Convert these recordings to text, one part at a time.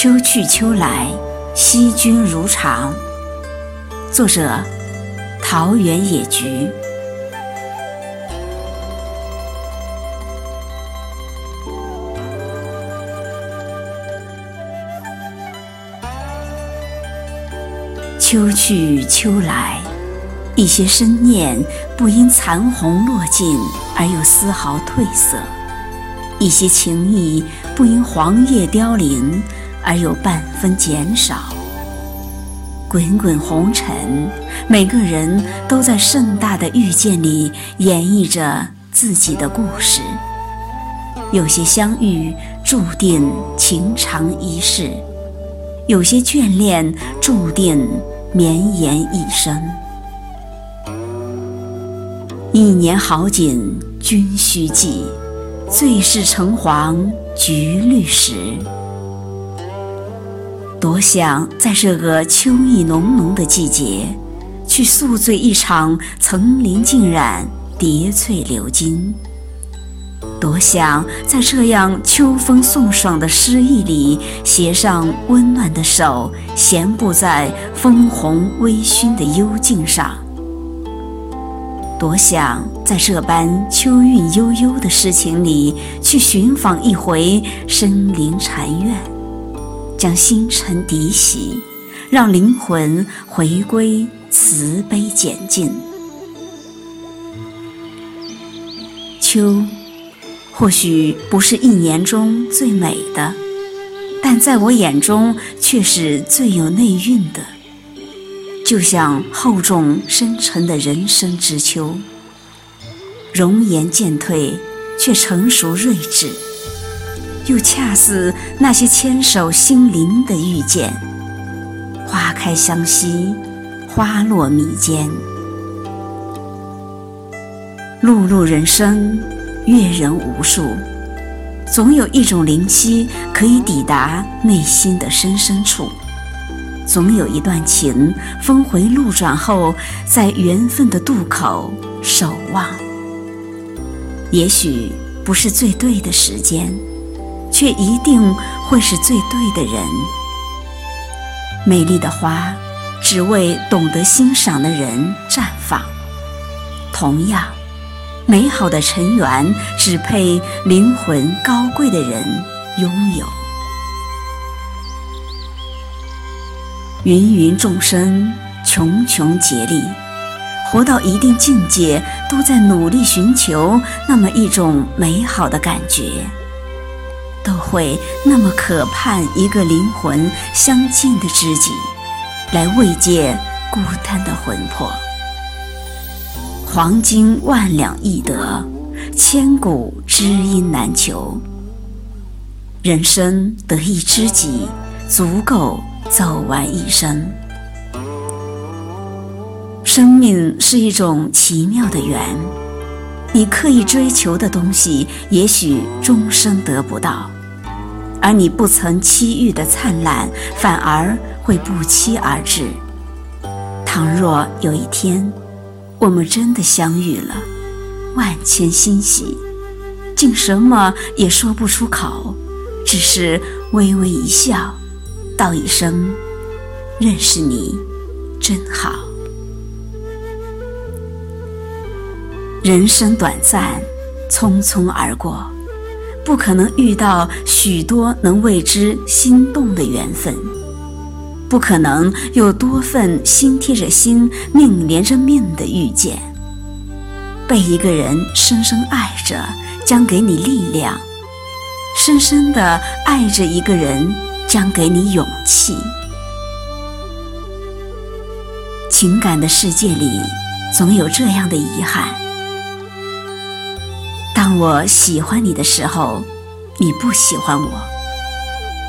秋去秋来，惜君如常。作者：桃源野菊。秋去秋来，一些深念不因残红落尽而有丝毫褪色，一些情谊不因黄叶凋零而有半分减少。滚滚红尘，每个人都在盛大的遇见里演绎着自己的故事。有些相遇注定情长一世，有些眷恋注定。绵延一生，一年好景君须记，最是橙黄橘绿时。多想在这个秋意浓浓的季节，去宿醉一场层林尽染、叠翠流金。多想在这样秋风送爽的诗意里，携上温暖的手，闲步在枫红微醺的幽径上。多想在这般秋韵悠悠的诗情里，去寻访一回深林禅院，将心尘涤洗，让灵魂回归慈悲简静。秋。或许不是一年中最美的，但在我眼中却是最有内蕴的。就像厚重深沉的人生之秋，容颜渐退，却成熟睿智，又恰似那些牵手心灵的遇见。花开相惜，花落迷间，碌碌人生。阅人无数，总有一种灵犀可以抵达内心的深深处；总有一段情，峰回路转后，在缘分的渡口守望。也许不是最对的时间，却一定会是最对的人。美丽的花，只为懂得欣赏的人绽放。同样。美好的尘缘，只配灵魂高贵的人拥有。芸芸众生，穷穷竭力，活到一定境界，都在努力寻求那么一种美好的感觉，都会那么渴盼一个灵魂相近的知己，来慰藉孤单的魂魄。黄金万两易得，千古知音难求。人生得一知己，足够走完一生。生命是一种奇妙的缘，你刻意追求的东西，也许终生得不到；而你不曾期遇的灿烂，反而会不期而至。倘若有一天，我们真的相遇了，万千欣喜，竟什么也说不出口，只是微微一笑，道一声“认识你，真好”。人生短暂，匆匆而过，不可能遇到许多能为之心动的缘分。不可能有多份心贴着心、命连着命的遇见。被一个人深深爱着，将给你力量；深深的爱着一个人，将给你勇气。情感的世界里，总有这样的遗憾：当我喜欢你的时候，你不喜欢我；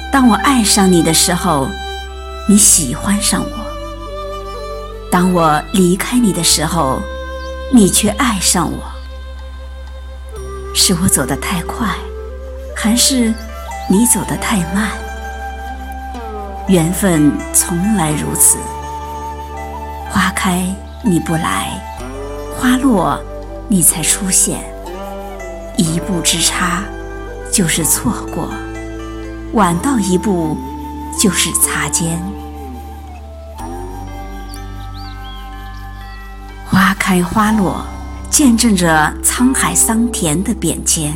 当我爱上你的时候，你喜欢上我，当我离开你的时候，你却爱上我。是我走得太快，还是你走得太慢？缘分从来如此，花开你不来，花落你才出现，一步之差就是错过，晚到一步。就是擦肩。花开花落，见证着沧海桑田的变迁；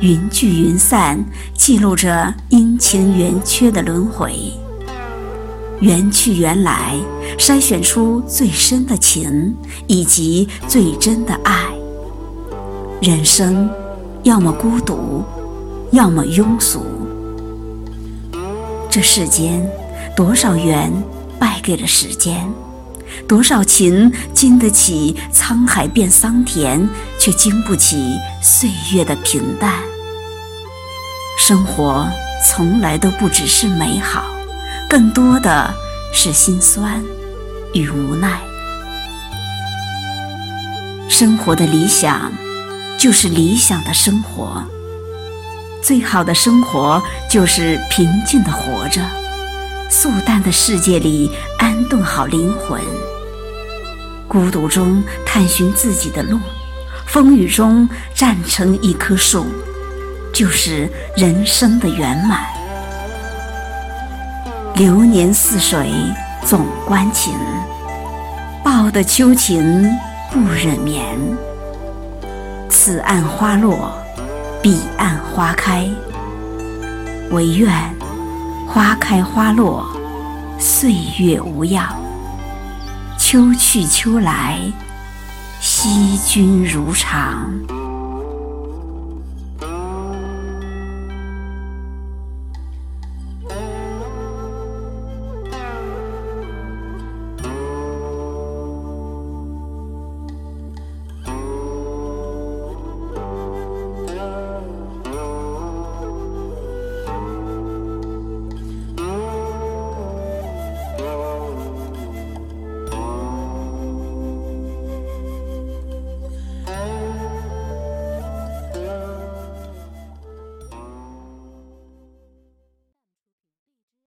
云聚云散，记录着阴晴圆缺的轮回。缘去缘来，筛选出最深的情以及最真的爱。人生，要么孤独，要么庸俗。这世间，多少缘败给了时间，多少情经得起沧海变桑田，却经不起岁月的平淡。生活从来都不只是美好。更多的是心酸与无奈。生活的理想就是理想的生活，最好的生活就是平静的活着，素淡的世界里安顿好灵魂，孤独中探寻自己的路，风雨中站成一棵树，就是人生的圆满。流年似水，总关情；报得秋情，不忍眠。此岸花落，彼岸花开。唯愿花开花落，岁月无恙；秋去秋来，惜君如常。